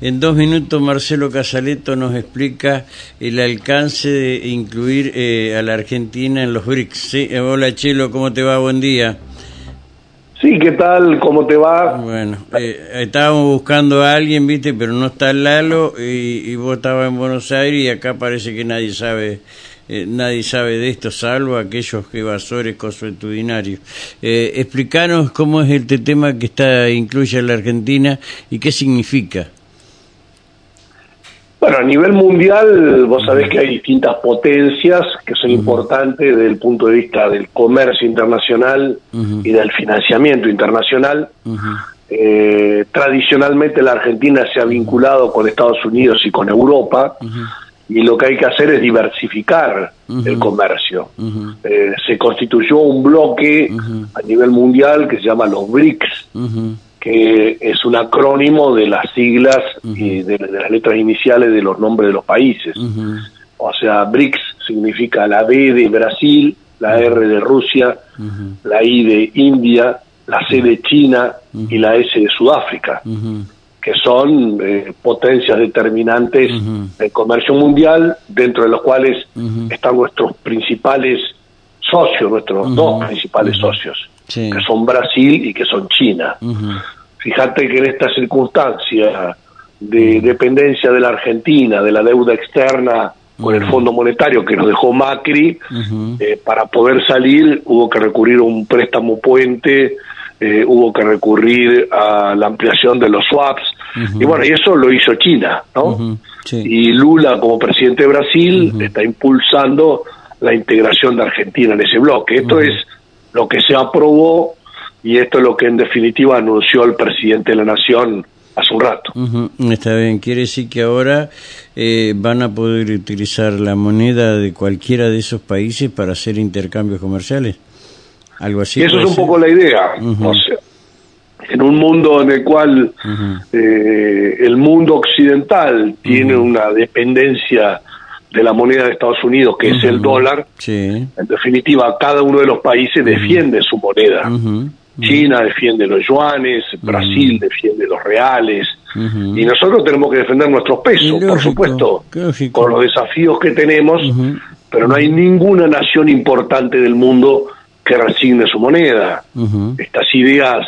En dos minutos Marcelo Casaleto nos explica el alcance de incluir eh, a la Argentina en los BRICS. ¿sí? Eh, hola Chelo, ¿cómo te va? Buen día. Sí, ¿qué tal? ¿Cómo te va? Bueno, eh, estábamos buscando a alguien, viste, pero no está Lalo y, y vos estabas en Buenos Aires y acá parece que nadie sabe eh, nadie sabe de esto salvo aquellos evasores consuetudinarios. Eh, explícanos cómo es este tema que está incluye a la Argentina y qué significa. Bueno, a nivel mundial, vos sabés que hay distintas potencias que son importantes desde el punto de vista del comercio internacional y del financiamiento internacional. Eh, tradicionalmente la Argentina se ha vinculado con Estados Unidos y con Europa y lo que hay que hacer es diversificar el comercio. Eh, se constituyó un bloque a nivel mundial que se llama los BRICS, que es un acrónimo de las siglas y de, las letras iniciales de los nombres de los países. O sea, BRICS significa la B de Brasil, la R de Rusia, la I de India, la C de China y la S de Sudáfrica que son eh, potencias determinantes del comercio mundial, dentro de los cuales están nuestros principales socios, nuestros dos principales socios, que son Brasil y que son China. Fíjate que en esta circunstancia de dependencia de la Argentina, de la deuda externa con el Fondo Monetario que nos dejó Macri, eh, para poder salir hubo que recurrir a un préstamo puente eh, hubo que recurrir a la ampliación de los swaps, y bueno, y eso lo hizo China, ¿no? Y Lula, como presidente de Brasil, está impulsando la integración de Argentina en ese bloque. Esto es lo que se aprobó y esto es lo que en definitiva anunció el presidente de la Nación hace un rato. Está bien, quiere decir que ahora eh, van a poder utilizar la moneda de cualquiera de esos países para hacer intercambios comerciales. Algo así. Y eso es un poco la idea. en un mundo en el cual eh, el mundo occidental tiene una dependencia de la moneda de Estados Unidos, que es el dólar, en definitiva, cada uno de los países defiende su moneda. China defiende los yuanes, Brasil defiende los reales, y nosotros tenemos que defender nuestros pesos, por supuesto, con los desafíos que tenemos, pero no hay ninguna nación importante del mundo que resigne su moneda. Estas ideas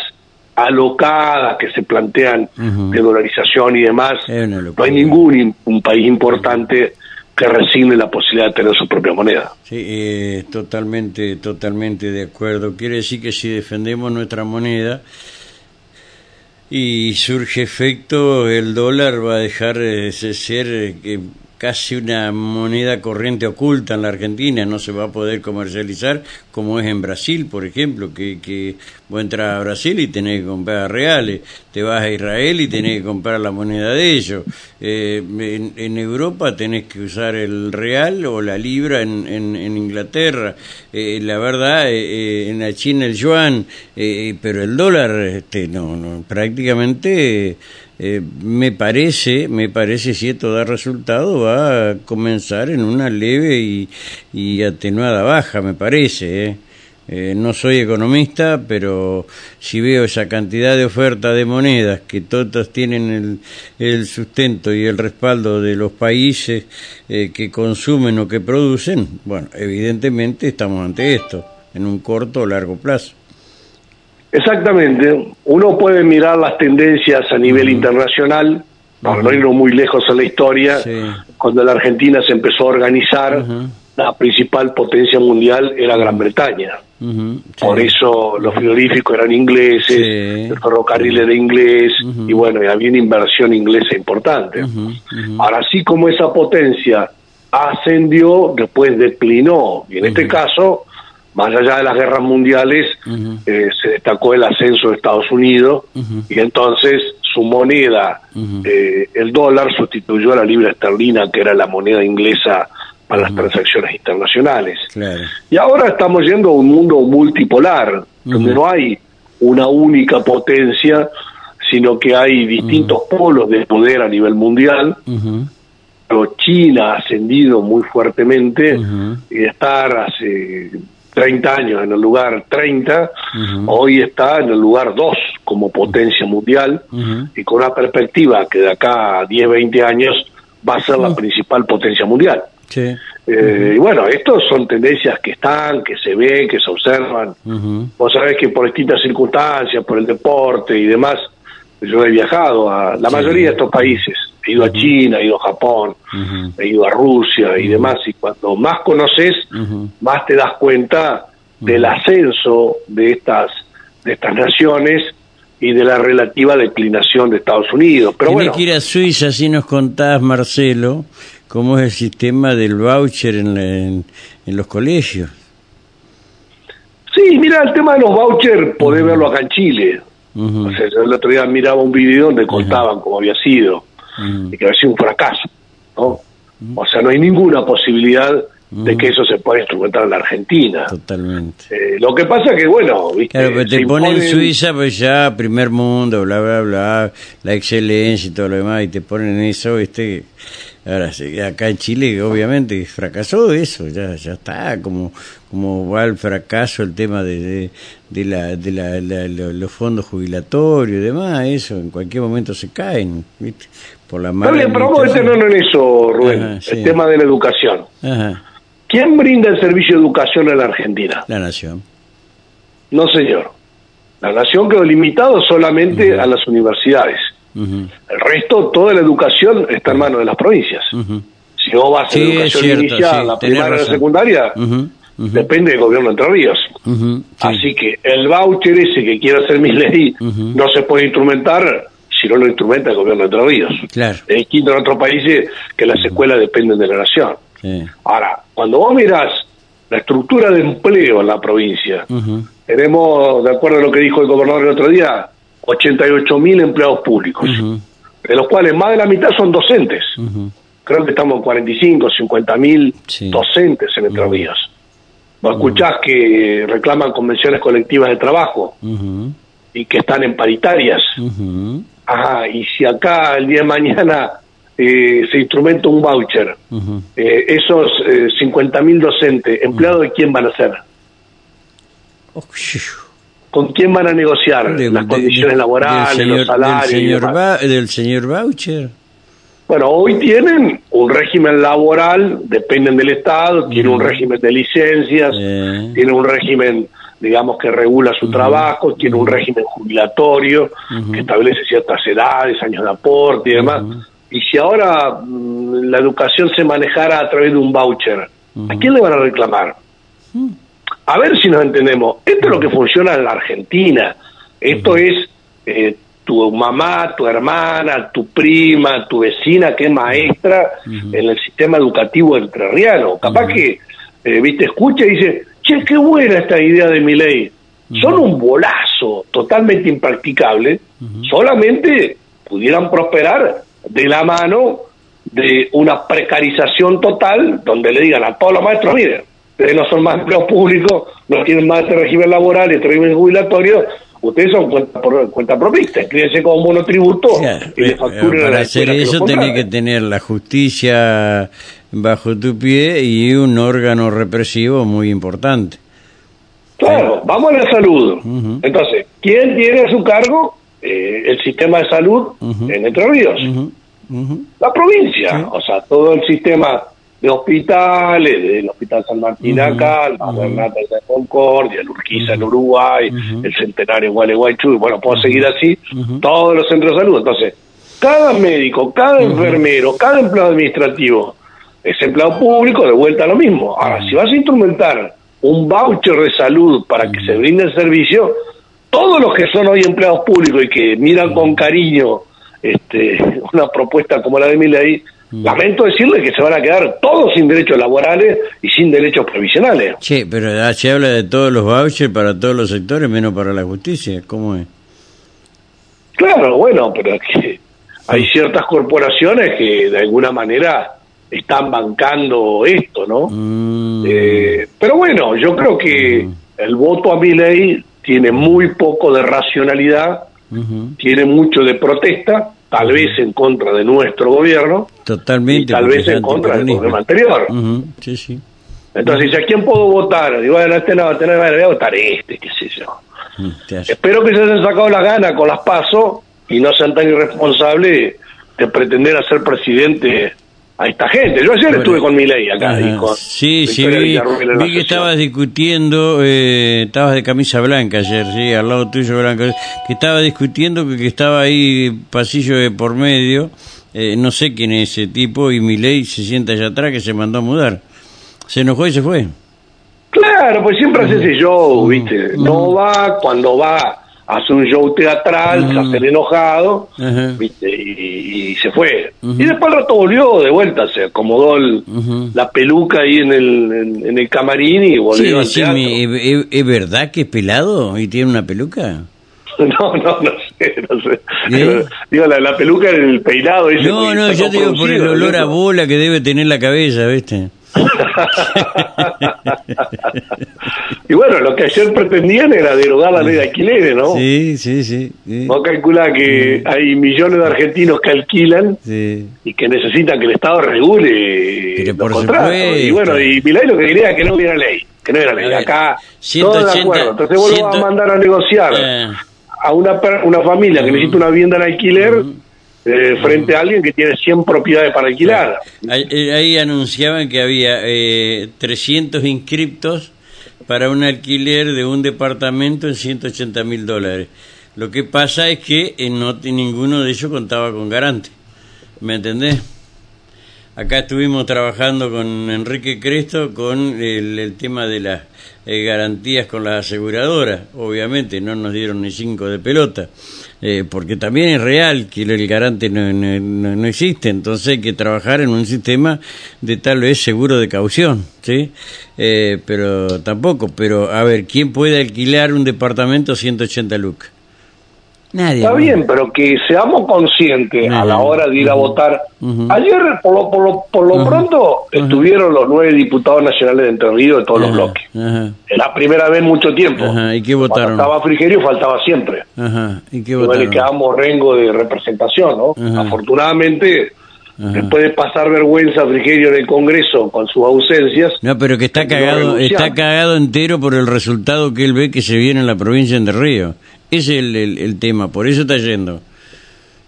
alocadas que se plantean de dolarización y demás, no hay ningún un país importante que resigne la posibilidad de tener su propia moneda. Sí, eh, totalmente, totalmente de acuerdo. Quiere decir que si defendemos nuestra moneda y surge efecto, el dólar va a dejar de ser eh, casi una moneda corriente oculta en la Argentina, no se va a poder comercializar como es en Brasil, por ejemplo, que, que vos entras a Brasil y tenés que comprar reales, te vas a Israel y tenés que comprar la moneda de ellos, eh, en, Europa tenés que usar el real o la libra en, en, Inglaterra, eh, la verdad, eh, en la China el yuan, pero el dólar, este, no, no prácticamente eh, me parece, me parece si esto da resultado va a comenzar en una leve y, atenuada baja, me parece. ¿eh? Eh, no soy economista, pero si veo esa cantidad de oferta de monedas que todas tienen el, el sustento y el respaldo de los países que consumen o que producen, bueno, evidentemente estamos ante esto en un corto o largo plazo. Exactamente. Uno puede mirar las tendencias a nivel internacional, para no irnos muy lejos en la historia, cuando la Argentina se empezó a organizar, la principal potencia mundial era Gran Bretaña. Por eso los frigoríficos eran ingleses, el ferrocarril era inglés, y bueno, había una inversión inglesa importante. Ahora, así como esa potencia ascendió, después declinó, y en este caso más allá de las guerras mundiales, eh, se destacó el ascenso de Estados Unidos y entonces su moneda, eh, el dólar, sustituyó a la libra esterlina, que era la moneda inglesa para las transacciones internacionales. Y ahora estamos yendo a un mundo multipolar, donde no hay una única potencia, sino que hay distintos polos de poder a nivel mundial. China ha ascendido muy fuertemente y estar hace 30 años en el lugar 30, hoy está en el lugar 2 como potencia mundial y con una perspectiva que de acá a 10, 20 años va a ser la principal potencia mundial. Eh, y bueno, estas son tendencias que están, que se ven, que se observan. Vos sabés que por distintas circunstancias, por el deporte y demás, yo he viajado a la mayoría de estos países. He ido a China, he ido a Japón, he ido a Rusia y demás. Y cuando más conoces, más te das cuenta del ascenso de estas, de estas naciones y de la relativa declinación de Estados Unidos. Pero bueno, que ir a Suiza, si nos contás, Marcelo, cómo es el sistema del voucher en, en, los colegios. Sí, mira, el tema de los vouchers, podés verlo acá en Chile. o sea, el otro día miraba un video donde contaban cómo había sido y que había sido un fracaso. ¿no? O sea, no hay ninguna posibilidad de que eso se pueda instrumentar en la Argentina. Totalmente. Eh, lo que pasa que, bueno, ¿viste? Claro, pero te ponen Suiza, pues ya, primer mundo, bla, bla, bla, la excelencia y todo lo demás, y te ponen eso, ¿viste? Ahora, acá en Chile, obviamente, fracasó eso, ya ya está, como como va el fracaso el tema de, de, la, de la, los fondos jubilatorios y demás, eso en cualquier momento se caen, ¿viste? Por la mala Está bien, pero vamos a en eso, Rubén, el tema de la educación. ¿Quién brinda el servicio de educación en la Argentina? La nación. No, señor. La nación quedó limitado solamente a las universidades. El resto, toda la educación está en manos de las provincias. Si no vas a la educación inicial, la primaria la secundaria, depende del gobierno de Entre Ríos. Así que el voucher ese que quiere hacer mi ley no se puede instrumentar si no lo instrumenta el gobierno de Entre Ríos. Claro. Es distinto en otros países que las escuelas dependen de la nación. Ahora, cuando vos mirás la estructura de empleo en la provincia, tenemos, de acuerdo a lo que dijo el gobernador el otro día, 88 mil empleados públicos, de los cuales más de la mitad son docentes. Creo que estamos en 45, 50 mil docentes en Entre Ríos. Vos escuchás que reclaman convenciones colectivas de trabajo y que están en paritarias. Ajá, y si acá el día de mañana eh, se instrumenta un voucher, eh, esos eh, 50 mil docentes, ¿empleados de quién van a ser? ¿Con quién van a negociar las condiciones laborales, los salarios? Del señor, Voucher. Bueno, hoy tienen un régimen laboral, dependen del Estado, tienen un régimen de licencias, tienen un régimen, digamos, que regula su trabajo, tienen un régimen jubilatorio, que establece ciertas edades, años de aporte y demás. Y si ahora mm, la educación se manejara a través de un voucher, ¿a quién le van a reclamar? A ver si nos entendemos. Esto es lo que funciona en la Argentina. Esto es eh, tu mamá, tu hermana, tu prima, tu vecina que es maestra en el sistema educativo entrerriano. Capaz que, eh, viste, escucha y dice, che, qué buena esta idea de mi ley. Son un bolazo totalmente impracticable. Solamente pudieran prosperar de la mano de una precarización total donde le digan a todos los maestros, miren, ustedes no son más empleados públicos, no tienen más este régimen laboral, este régimen jubilatorio, ustedes son cuenta, cuenta propista, escríbense como monotributo y le facturen Para hacer eso tenés que tener la justicia bajo tu pie y un órgano represivo muy importante. Claro, vamos a la salud. Entonces, ¿quién tiene a su cargo eh, el sistema de salud en Entre Ríos? La provincia, o sea, todo el sistema de hospitales, del Hospital San Martín acá, el Bernata de Concordia, el Urquiza en Uruguay, el Centenario en Gualeguaychú, y bueno, puedo seguir así, todos los centros de salud. Entonces, cada médico, cada enfermero, cada empleado administrativo es empleado público, de vuelta a lo mismo. Ahora, si vas a instrumentar un voucher de salud para que se brinde el servicio, todos los que son hoy empleados públicos y que miran con cariño este, una propuesta como la de mi ley, Lamento decirle que se van a quedar todos sin derechos laborales y sin derechos provisionales. Sí, pero se habla de todos los vouchers para todos los sectores, menos para la justicia. ¿Cómo es? Claro, bueno, pero es que hay ciertas corporaciones que de alguna manera están bancando esto, ¿no? Mm. Eh, pero bueno, yo creo que mm. el voto a mi ley tiene muy poco de racionalidad, tiene mucho de protesta tal vez en contra de nuestro gobierno, totalmente, tal vez en contra del gobierno anterior. Sí, sí. Entonces dice, ¿a quién puedo votar? Digo, bueno, este no, este no, voy a votar este, qué sé yo. Mm, Espero que se hayan sacado la gana con las pasos y no sean tan irresponsables de pretender hacer presidente a esta gente. Yo ayer Bueno. estuve con mi ley acá. Ajá. y con Sí, sí, vi, que estabas discutiendo, eh, estabas de camisa blanca ayer, sí, al lado tuyo blanca, que estaba discutiendo que, que estaba ahí pasillo de por medio, eh, no sé quién es ese tipo, y mi ley se sienta allá atrás que se mandó a mudar. Se enojó y se fue. Claro, pues siempre hace ese show, ¿viste? No va, cuando va, hace un show teatral, se hace el enojado, Ajá. ¿viste? Y, y se fue. Y después al rato volvió de vuelta, se acomodó el- la peluca ahí en el, en, en el camarín y volvió Sí, al teatro. ¿es, es- verdad que es pelado y tiene una peluca? No, no, no sé, no sé. ¿Eh? Digo, la, la peluca en el peinado. ese No, no, yo te digo por el olor a bola que debe tener la cabeza, ¿viste? Y bueno, lo que ayer pretendían era derogar la ley de alquileres, ¿no? Sí, sí, sí. sí. Vos calculás que hay millones de argentinos que alquilan sí. y que necesitan que el Estado regule Pero los por contratos. supuesto. Y bueno, y Milay lo que quería es que no hubiera ley, que no hubiera ley. Ver, Acá, 180, todos de acuerdo. Entonces vos lo vas a 100, mandar a negociar Eh. a una, una familia que necesita una vivienda en alquiler eh, frente a alguien que tiene 100 propiedades para alquilar. Ahí, eh, ahí anunciaban que había eh, 300 inscriptos para un alquiler de un departamento en 180 mil dólares. Lo que pasa es que eh, no, ninguno de ellos contaba con garante. ¿Me entendés? Acá estuvimos trabajando con Enrique Cresto con el, el tema de las eh, garantías con las aseguradoras. Obviamente no nos dieron ni cinco de pelota, eh, porque también es real que el garante no, no- no- existe. Entonces hay que trabajar en un sistema de tal vez seguro de caución, ¿sí? Eh, pero tampoco. Pero a ver, ¿quién puede alquilar un departamento 180 lucas? Nadie. Está ¿no? bien, pero que seamos conscientes a la hora de ir a votar. Ayer, por lo, por lo, por lo pronto, estuvieron los nueve diputados nacionales de Entre Ríos de todos los bloques. Es la primera vez en mucho tiempo. ¿y qué Cuando votaron? estaba Frigerio faltaba siempre. ¿Y qué votaron? le quedamos rengo de representación, ¿no? Afortunadamente, Ajá. después de pasar vergüenza a Frigerio en el Congreso con sus ausencias, No, pero que está cagado, está cagado entero por el resultado que él ve que se viene en la provincia de Ríos. Ese es el, el- el tema, por eso está yendo.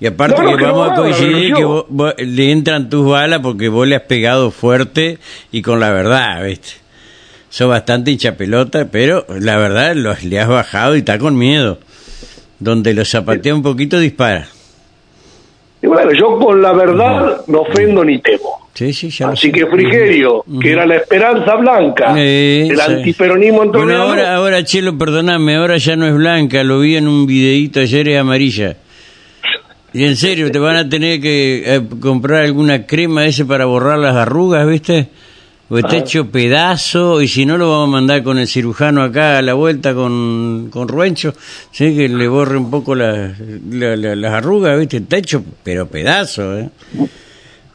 Y aparte No, que no vamos a coincidir que vos- vos- le entran tus balas porque vos le has pegado fuerte y con la verdad, ¿viste? Sos bastante hinchapelota, pero la verdad los, le has bajado y está con miedo. Donde lo zapatea un poquito dispara. Y bueno, yo con la verdad no ofendo ni temo. Sí, sí, ya Así que Frigerio, que era la esperanza blanca sí. antiperonismo Bueno, entrerriano, ahora, ahora, Chelo, perdoname, ahora ya no es blanca, lo vi en un videíto ayer, es amarilla. Y en serio, te van a tener que eh, comprar alguna crema ese para borrar las arrugas, ¿viste? O está hecho pedazo, y si no lo vamos a mandar con el cirujano acá a la vuelta con, con Ruencho, ¿sí? que le borre un poco la- la- la- las arrugas, ¿viste? Está hecho, pero pedazo, ¿eh?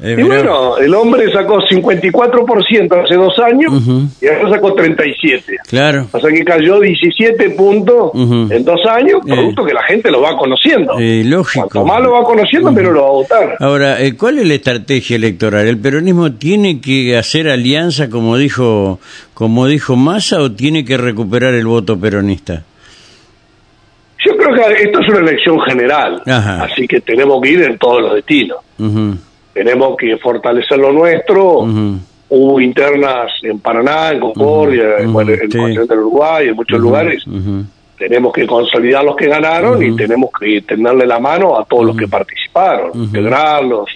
Eh, Y bueno, el hombre sacó 54% hace dos años Ujú. y ahora sacó 37. Claro. O sea que cayó 17 puntos en dos años, producto que la gente lo va conociendo. Eh, lógico. Cuanto más lo va conociendo, menos lo va a votar. Ahora, eh, ¿cuál es la estrategia electoral? ¿El peronismo tiene que hacer alianza, como dijo, como dijo Massa, o tiene que recuperar el voto peronista? Yo creo que esto es una elección general, Ajá. así que tenemos que ir en todos los destinos. Tenemos que fortalecer lo nuestro. Hubo internas en Paraná, en Concordia, en, en sí. Continente del Uruguay, en muchos lugares. Tenemos que consolidar los que ganaron y tenemos que tenderle la mano a todos los que participaron, integrarlos,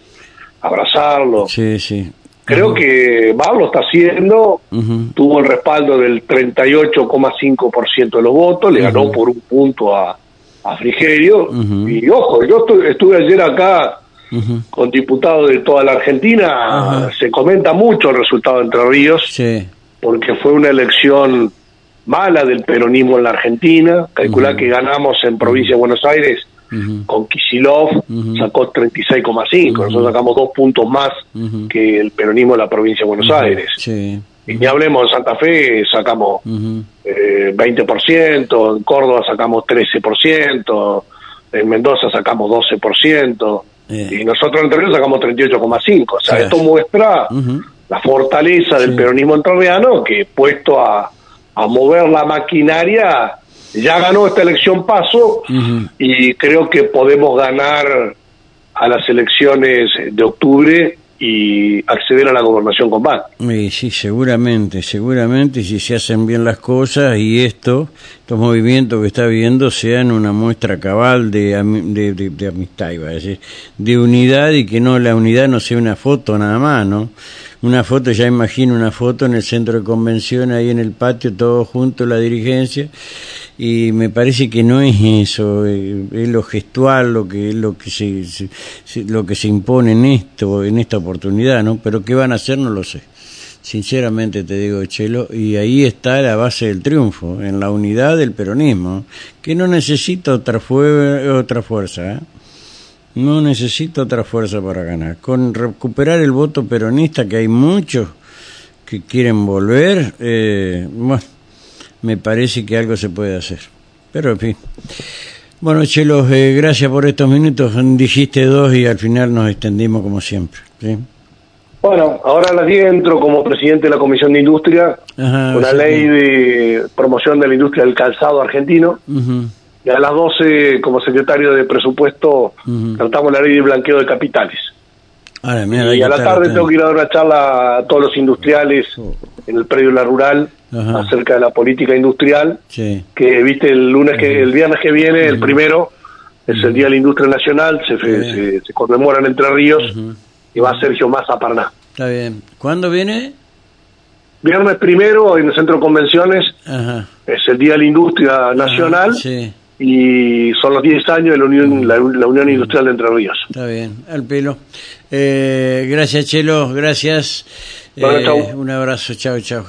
abrazarlos. Sí, sí. Creo que Bob lo está haciendo, tuvo el respaldo del 38,5% de los votos, le ganó por un punto a, a Frigerio. Y ojo, yo estu- estuve ayer acá con diputados de toda la Argentina, se comenta mucho el resultado de Entre Ríos, Sí. porque fue una elección mala del peronismo en la Argentina. Calcular que ganamos en provincia de Buenos Aires Ujú, con Kisilov, Ujú. sacó 36,5. Nosotros sacamos dos puntos más que el peronismo de la provincia de Buenos Aires. Sí. Y ni hablemos de Santa Fe, sacamos eh, 20%, en Córdoba sacamos 13%, en Mendoza sacamos 12%, Eh. y nosotros en Ríos sacamos 38,5%. O sea, esto muestra la fortaleza del peronismo entrerriano que puesto a, a mover la maquinaria ya ganó esta elección paso y creo que podemos ganar a las elecciones de octubre y acceder a la gobernación con paz. sí, seguramente, seguramente, si se hacen bien las cosas y esto, estos movimientos que está viendo sean una muestra cabal de, de, de, amistad, iba a decir, de unidad y que no la unidad no sea una foto nada más, ¿no? Una foto, ya imagino una foto en el centro de convención, ahí en el patio, todos juntos, la dirigencia, y me parece que no es eso, eh, es lo gestual, lo que lo que se, lo que se impone en esto, en esta oportunidad, ¿no? Pero qué van a hacer no lo sé. Sinceramente te digo, Chelo, y ahí está la base del triunfo, en la unidad del peronismo, que no necesita otra, otra fuerza, ¿eh? No necesita otra fuerza para ganar. Con recuperar el voto peronista, que hay muchos que quieren volver, eh, bueno, me parece que algo se puede hacer. Pero en fin. Bueno, Chelo, eh, gracias por estos minutos. Dijiste dos y al final nos extendimos como siempre. ¿sí? Bueno, ahora las 10 entro como presidente de la Comisión de Industria, una ley de promoción de la industria del calzado argentino y a las 12 como secretario de presupuesto tratamos la ley de blanqueo de capitales. y a la tarde tengo que ir a dar una charla a todos los industriales oh. en el predio La Rural acerca de la política industrial, que viste el lunes que el viernes que viene, el primero, es el Día de la Industria Nacional, se, se, conmemora en Entre Ríos y va Sergio Massa Parná. Está bien. ¿Cuándo viene? Viernes primero en el Centro de Convenciones, es el Día de la Industria Nacional. sí y son los 10 años de la Unión, la, Unión Industrial de Entre Ríos. Está bien, al pelo. Eh, gracias, Chelo, gracias. Eh, un abrazo, chao, chao.